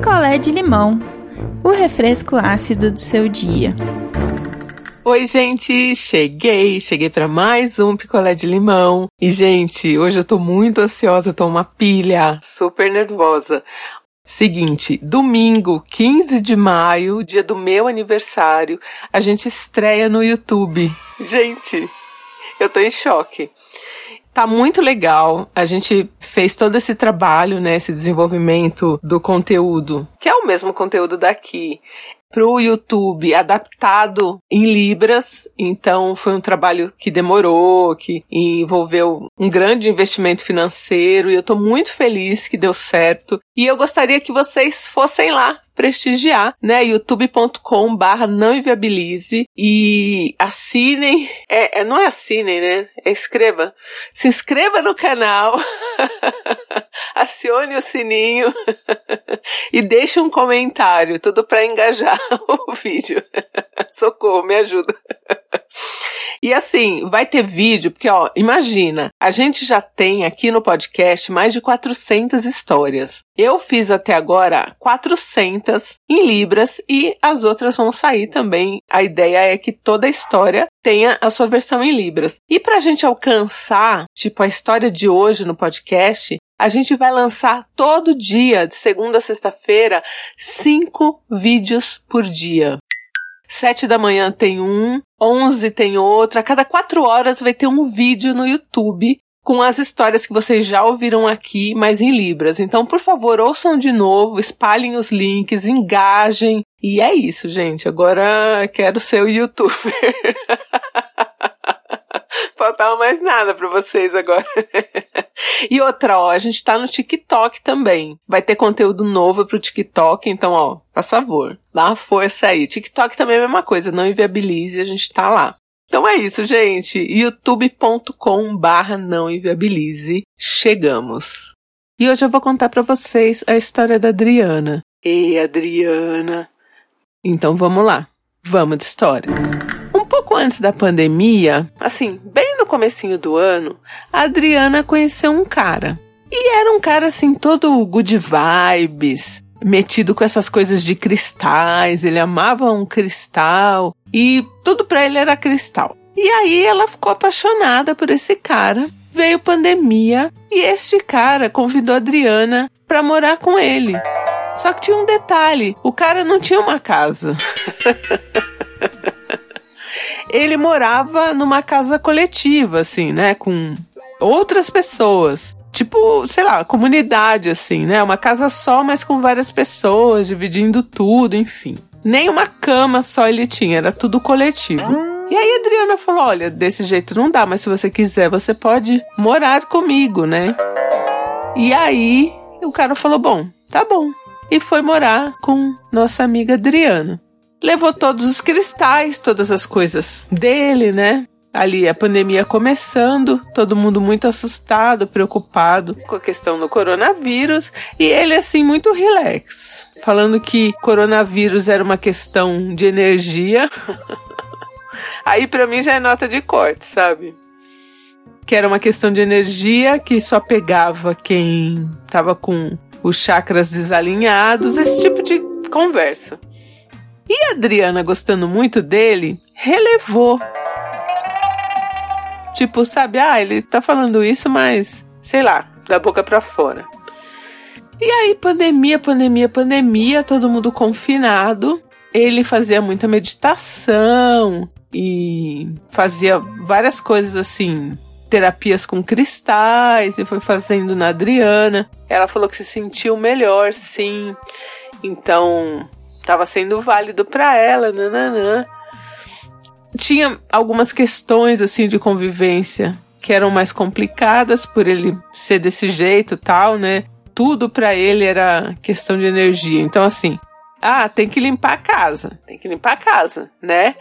picolé de limão, o refresco ácido do seu dia. Oi, gente, cheguei, cheguei para mais um picolé de limão. E gente, hoje eu tô muito ansiosa, tô uma pilha, super nervosa. Seguinte, domingo, 15 de maio, dia do meu aniversário, a gente estreia no YouTube. Gente, eu tô em choque. Tá muito legal. A gente fez todo esse trabalho, né, esse desenvolvimento do conteúdo, que é o mesmo conteúdo daqui para o YouTube adaptado em Libras. Então foi um trabalho que demorou, que envolveu um grande investimento financeiro e eu estou muito feliz que deu certo. E eu gostaria que vocês fossem lá prestigiar, né? youtube.com barra não inviabilize e assinem, é, é, não é assinem, né? É inscreva. Se inscreva no canal, acione o sininho e deixe um comentário, tudo para engajar o vídeo. Socorro, me ajuda. E assim, vai ter vídeo, porque ó, imagina, a gente já tem aqui no podcast mais de 400 histórias. Eu fiz até agora 400 em libras e as outras vão sair também. A ideia é que toda a história tenha a sua versão em libras. E para a gente alcançar, tipo, a história de hoje no podcast, a gente vai lançar todo dia, de segunda a sexta-feira, cinco vídeos por dia. Sete da manhã tem um, onze tem outro. A cada quatro horas vai ter um vídeo no YouTube com as histórias que vocês já ouviram aqui, mas em Libras. Então, por favor, ouçam de novo, espalhem os links, engajem. E é isso, gente. Agora quero ser o youtuber. Faltava mais nada para vocês agora. e outra, ó, a gente tá no TikTok também. Vai ter conteúdo novo pro TikTok, então, ó, faz favor, dá uma força aí. TikTok também é a mesma coisa, não inviabilize, a gente tá lá. Então é isso, gente. youtube.com barra não inviabilize. Chegamos. E hoje eu vou contar para vocês a história da Adriana. Ei, Adriana. Então vamos lá. Vamos de história pouco antes da pandemia, assim, bem no comecinho do ano, a Adriana conheceu um cara. E era um cara assim todo good vibes, metido com essas coisas de cristais, ele amava um cristal e tudo para ele era cristal. E aí ela ficou apaixonada por esse cara. Veio pandemia e este cara convidou a Adriana para morar com ele. Só que tinha um detalhe, o cara não tinha uma casa. ele morava numa casa coletiva, assim, né? Com outras pessoas. Tipo, sei lá, comunidade, assim, né? Uma casa só, mas com várias pessoas, dividindo tudo, enfim. Nem uma cama só ele tinha, era tudo coletivo. E aí a Adriana falou: olha, desse jeito não dá, mas se você quiser, você pode morar comigo, né? E aí o cara falou: bom, tá bom. E foi morar com nossa amiga Adriana levou todos os cristais, todas as coisas dele, né? Ali a pandemia começando, todo mundo muito assustado, preocupado com a questão do coronavírus, e ele assim muito relax, falando que coronavírus era uma questão de energia. Aí para mim já é nota de corte, sabe? Que era uma questão de energia que só pegava quem tava com os chakras desalinhados, esse tipo de conversa. E a Adriana, gostando muito dele, relevou. Tipo, sabe, ah, ele tá falando isso, mas sei lá, da boca para fora. E aí, pandemia, pandemia, pandemia, todo mundo confinado. Ele fazia muita meditação e fazia várias coisas assim, terapias com cristais e foi fazendo na Adriana. Ela falou que se sentiu melhor, sim. Então, estava sendo válido para ela, nananã. Tinha algumas questões assim de convivência que eram mais complicadas por ele ser desse jeito, tal, né? Tudo para ele era questão de energia. Então assim, ah, tem que limpar a casa, tem que limpar a casa, né?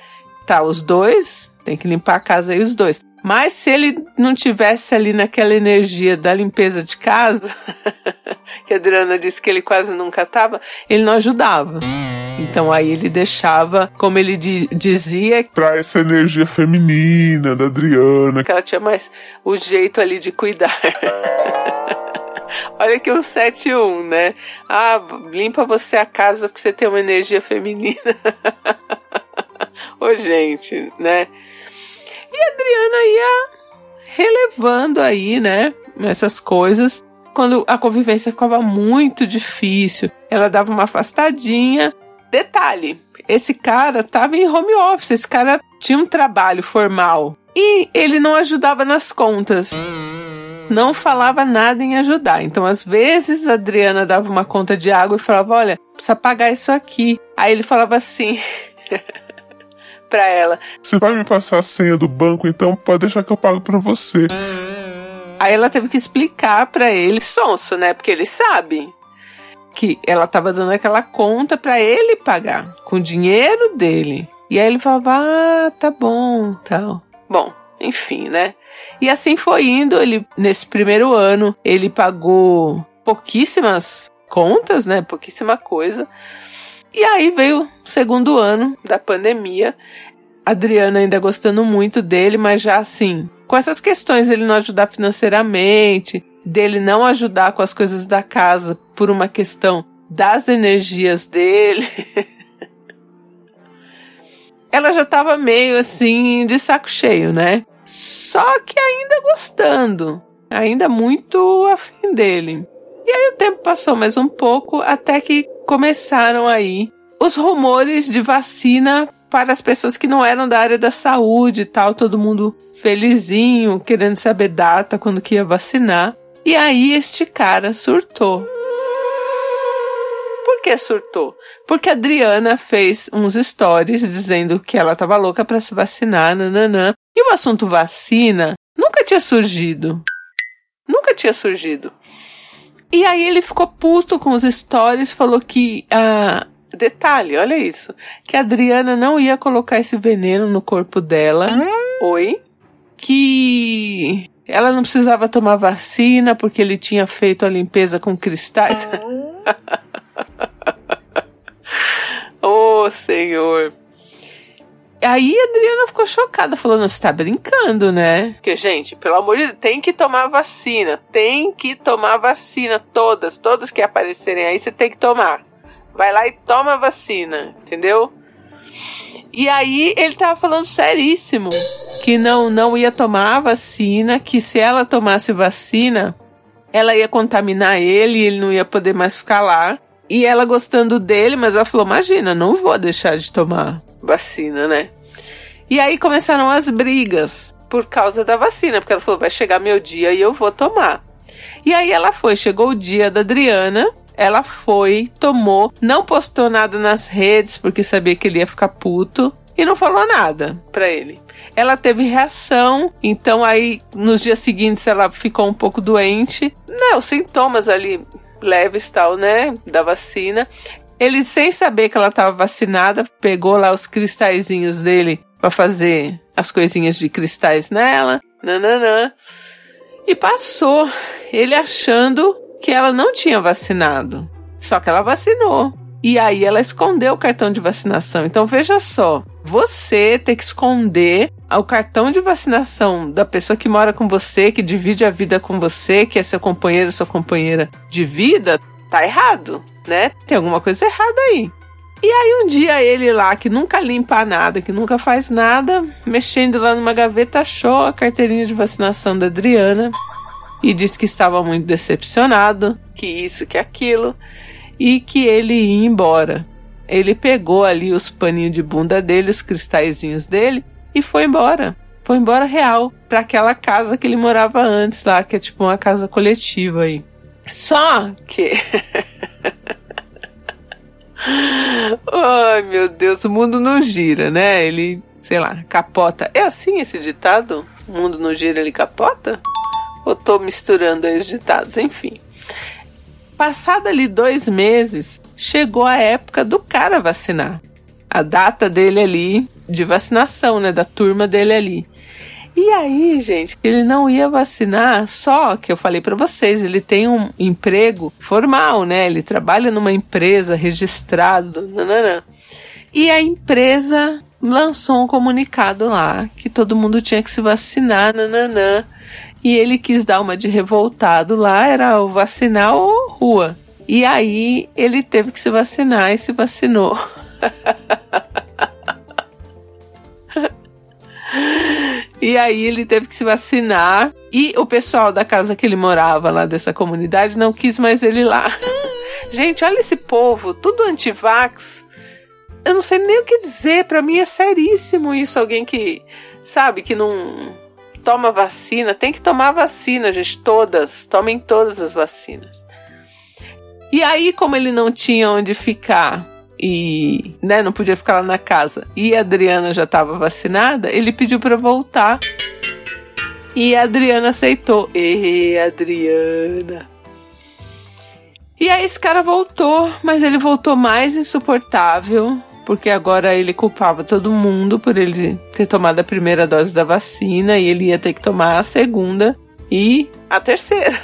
Tá, os dois, tem que limpar a casa aí os dois. Mas se ele não tivesse ali naquela energia da limpeza de casa, que a Adriana disse que ele quase nunca tava, ele não ajudava. Então aí ele deixava, como ele di dizia, para essa energia feminina da Adriana, que ela tinha mais o jeito ali de cuidar. Olha aqui o 7-1, né? Ah, limpa você a casa porque você tem uma energia feminina. Ô, gente, né? E a Adriana ia relevando aí, né? Essas coisas. Quando a convivência ficava muito difícil, ela dava uma afastadinha. Detalhe: esse cara tava em home office, esse cara tinha um trabalho formal e ele não ajudava nas contas. Não falava nada em ajudar. Então, às vezes, a Adriana dava uma conta de água e falava: Olha, precisa pagar isso aqui. Aí ele falava assim. pra ela: Você vai me passar a senha do banco, então pode deixar que eu pago pra você. Aí ela teve que explicar para ele, sonso, né? Porque ele sabe que ela tava dando aquela conta para ele pagar com o dinheiro dele. E aí ele falava: "Ah, tá bom", tal. Bom, enfim, né? E assim foi indo, ele nesse primeiro ano, ele pagou pouquíssimas contas, né? Pouquíssima coisa. E aí veio o segundo ano da pandemia. Adriana ainda gostando muito dele, mas já assim, com essas questões ele não ajudar financeiramente, dele não ajudar com as coisas da casa por uma questão das energias dele. Ela já estava meio assim de saco cheio, né? Só que ainda gostando, ainda muito afim dele. E aí o tempo passou mais um pouco até que começaram aí os rumores de vacina para as pessoas que não eram da área da saúde e tal, todo mundo felizinho, querendo saber data quando que ia vacinar. E aí este cara surtou. Por que surtou? Porque a Adriana fez uns stories dizendo que ela estava louca para se vacinar, nananã. E o assunto vacina nunca tinha surgido. Nunca tinha surgido. E aí ele ficou puto com os stories, falou que a detalhe, olha isso, que a Adriana não ia colocar esse veneno no corpo dela. Oi? Que ela não precisava tomar vacina porque ele tinha feito a limpeza com cristais. oh, senhor. Aí a Adriana ficou chocada, falando: Você tá brincando, né? Porque, gente, pelo amor de Deus, tem que tomar vacina. Tem que tomar vacina. Todas, todas que aparecerem aí, você tem que tomar. Vai lá e toma a vacina, entendeu? E aí ele tava falando seríssimo que não não ia tomar a vacina, que se ela tomasse vacina, ela ia contaminar ele e ele não ia poder mais ficar lá. E ela gostando dele, mas ela falou: "Imagina, não vou deixar de tomar vacina, né?" E aí começaram as brigas por causa da vacina, porque ela falou: "Vai chegar meu dia e eu vou tomar". E aí ela foi, chegou o dia da Adriana, ela foi, tomou, não postou nada nas redes porque sabia que ele ia ficar puto e não falou nada para ele. Ela teve reação, então aí nos dias seguintes ela ficou um pouco doente, né? Os sintomas ali leves tal, né? Da vacina. Ele, sem saber que ela estava vacinada, pegou lá os cristalzinhos dele para fazer as coisinhas de cristais nela, nananã, e passou. Ele achando que ela não tinha vacinado. Só que ela vacinou. E aí ela escondeu o cartão de vacinação. Então veja só, você ter que esconder o cartão de vacinação da pessoa que mora com você, que divide a vida com você, que é seu companheiro, sua companheira de vida, tá errado, né? Tem alguma coisa errada aí. E aí um dia ele lá, que nunca limpa nada, que nunca faz nada, mexendo lá numa gaveta, achou a carteirinha de vacinação da Adriana e disse que estava muito decepcionado, que isso, que aquilo, e que ele ia embora. Ele pegou ali os paninhos de bunda dele, os cristalzinhos dele, e foi embora. Foi embora real, para aquela casa que ele morava antes lá, que é tipo uma casa coletiva aí. Só que. Ai meu Deus, o mundo não gira, né? Ele, sei lá, capota. É assim esse ditado? O mundo não gira, ele capota? Ou tô misturando aí os ditados, enfim. Passado ali dois meses, chegou a época do cara vacinar. A data dele ali de vacinação, né? Da turma dele ali. E aí, gente, ele não ia vacinar, só que eu falei para vocês, ele tem um emprego formal, né? Ele trabalha numa empresa registrado, nananã. E a empresa lançou um comunicado lá que todo mundo tinha que se vacinar, nananã. E ele quis dar uma de revoltado lá, era o vacinar ou rua. E aí ele teve que se vacinar e se vacinou. E aí ele teve que se vacinar e o pessoal da casa que ele morava lá dessa comunidade não quis mais ele lá. Gente, olha esse povo, tudo antivax. Eu não sei nem o que dizer, para mim é seríssimo isso, alguém que sabe que não toma vacina, tem que tomar vacina, gente, todas, tomem todas as vacinas. E aí, como ele não tinha onde ficar e né, não podia ficar lá na casa e a Adriana já estava vacinada, ele pediu para voltar. E a Adriana aceitou. E Adriana. E aí esse cara voltou, mas ele voltou mais insuportável, porque agora ele culpava todo mundo por ele ter tomado a primeira dose da vacina e ele ia ter que tomar a segunda e a terceira.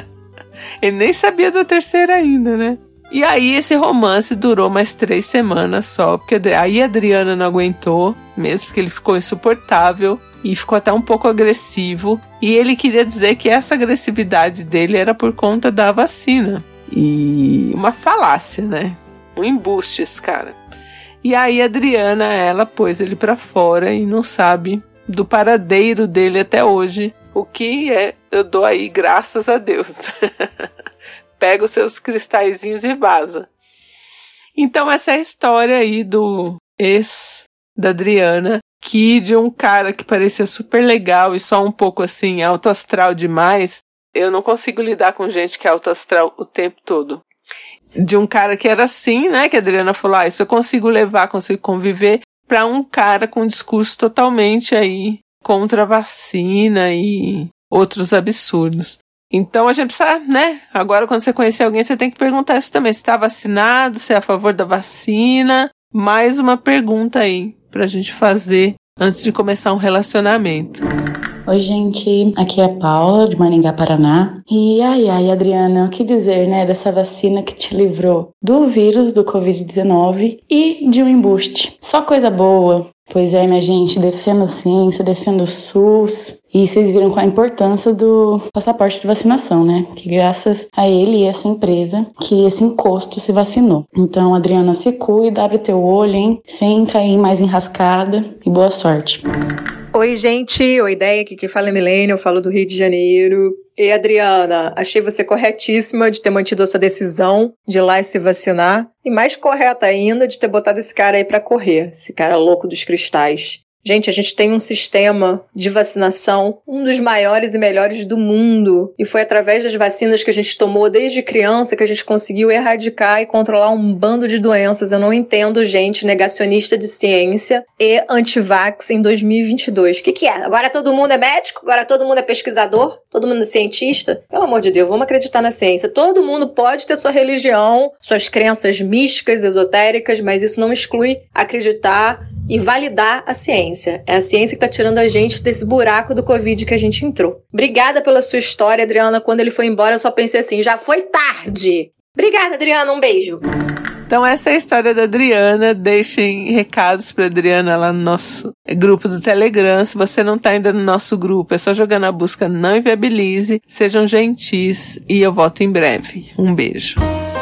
ele nem sabia da terceira ainda, né? E aí esse romance durou mais três semanas só, porque aí a Adriana não aguentou, mesmo porque ele ficou insuportável e ficou até um pouco agressivo. E ele queria dizer que essa agressividade dele era por conta da vacina. E uma falácia, né? Um embuste esse cara. E aí a Adriana, ela pôs ele para fora e não sabe do paradeiro dele até hoje. O que é, eu dou aí graças a Deus. pega os seus cristalzinhos e vaza. Então, essa é a história aí do ex da Adriana, que de um cara que parecia super legal e só um pouco assim, alto astral demais. Eu não consigo lidar com gente que é alto astral o tempo todo. De um cara que era assim, né? Que a Adriana falou: ah, isso eu consigo levar, consigo conviver, para um cara com um discurso totalmente aí contra a vacina e outros absurdos. Então a gente precisa, né? Agora, quando você conhecer alguém, você tem que perguntar isso também. Se está vacinado, se é a favor da vacina. Mais uma pergunta aí pra gente fazer antes de começar um relacionamento. Oi, gente. Aqui é a Paula, de Maringá, Paraná. E ai, ai, Adriana, o que dizer, né, dessa vacina que te livrou do vírus do Covid-19 e de um embuste. Só coisa boa. Pois é, minha gente, defendo a ciência, defendo o SUS. E vocês viram qual a importância do passaporte de vacinação, né? Que graças a ele e essa empresa que esse encosto se vacinou. Então, Adriana, se cuida, abre teu olho, hein? Sem cair mais enrascada. E boa sorte. Oi, gente. Oi, ideia aqui que fala é Milênio, eu falo do Rio de Janeiro. E Adriana, achei você corretíssima de ter mantido a sua decisão de ir lá e se vacinar. E mais correta ainda de ter botado esse cara aí para correr, esse cara louco dos cristais. Gente, a gente tem um sistema de vacinação, um dos maiores e melhores do mundo. E foi através das vacinas que a gente tomou desde criança que a gente conseguiu erradicar e controlar um bando de doenças. Eu não entendo gente negacionista de ciência e antivax em 2022. O que, que é? Agora todo mundo é médico? Agora todo mundo é pesquisador? Todo mundo é cientista? Pelo amor de Deus, vamos acreditar na ciência. Todo mundo pode ter sua religião, suas crenças místicas, esotéricas, mas isso não exclui acreditar e validar a ciência. É a ciência que está tirando a gente desse buraco do Covid que a gente entrou. Obrigada pela sua história, Adriana. Quando ele foi embora, eu só pensei assim: já foi tarde. Obrigada, Adriana. Um beijo. Então, essa é a história da Adriana. Deixem recados para Adriana lá no nosso grupo do Telegram. Se você não está ainda no nosso grupo, é só jogar na busca Não Inviabilize. Sejam gentis e eu volto em breve. Um beijo.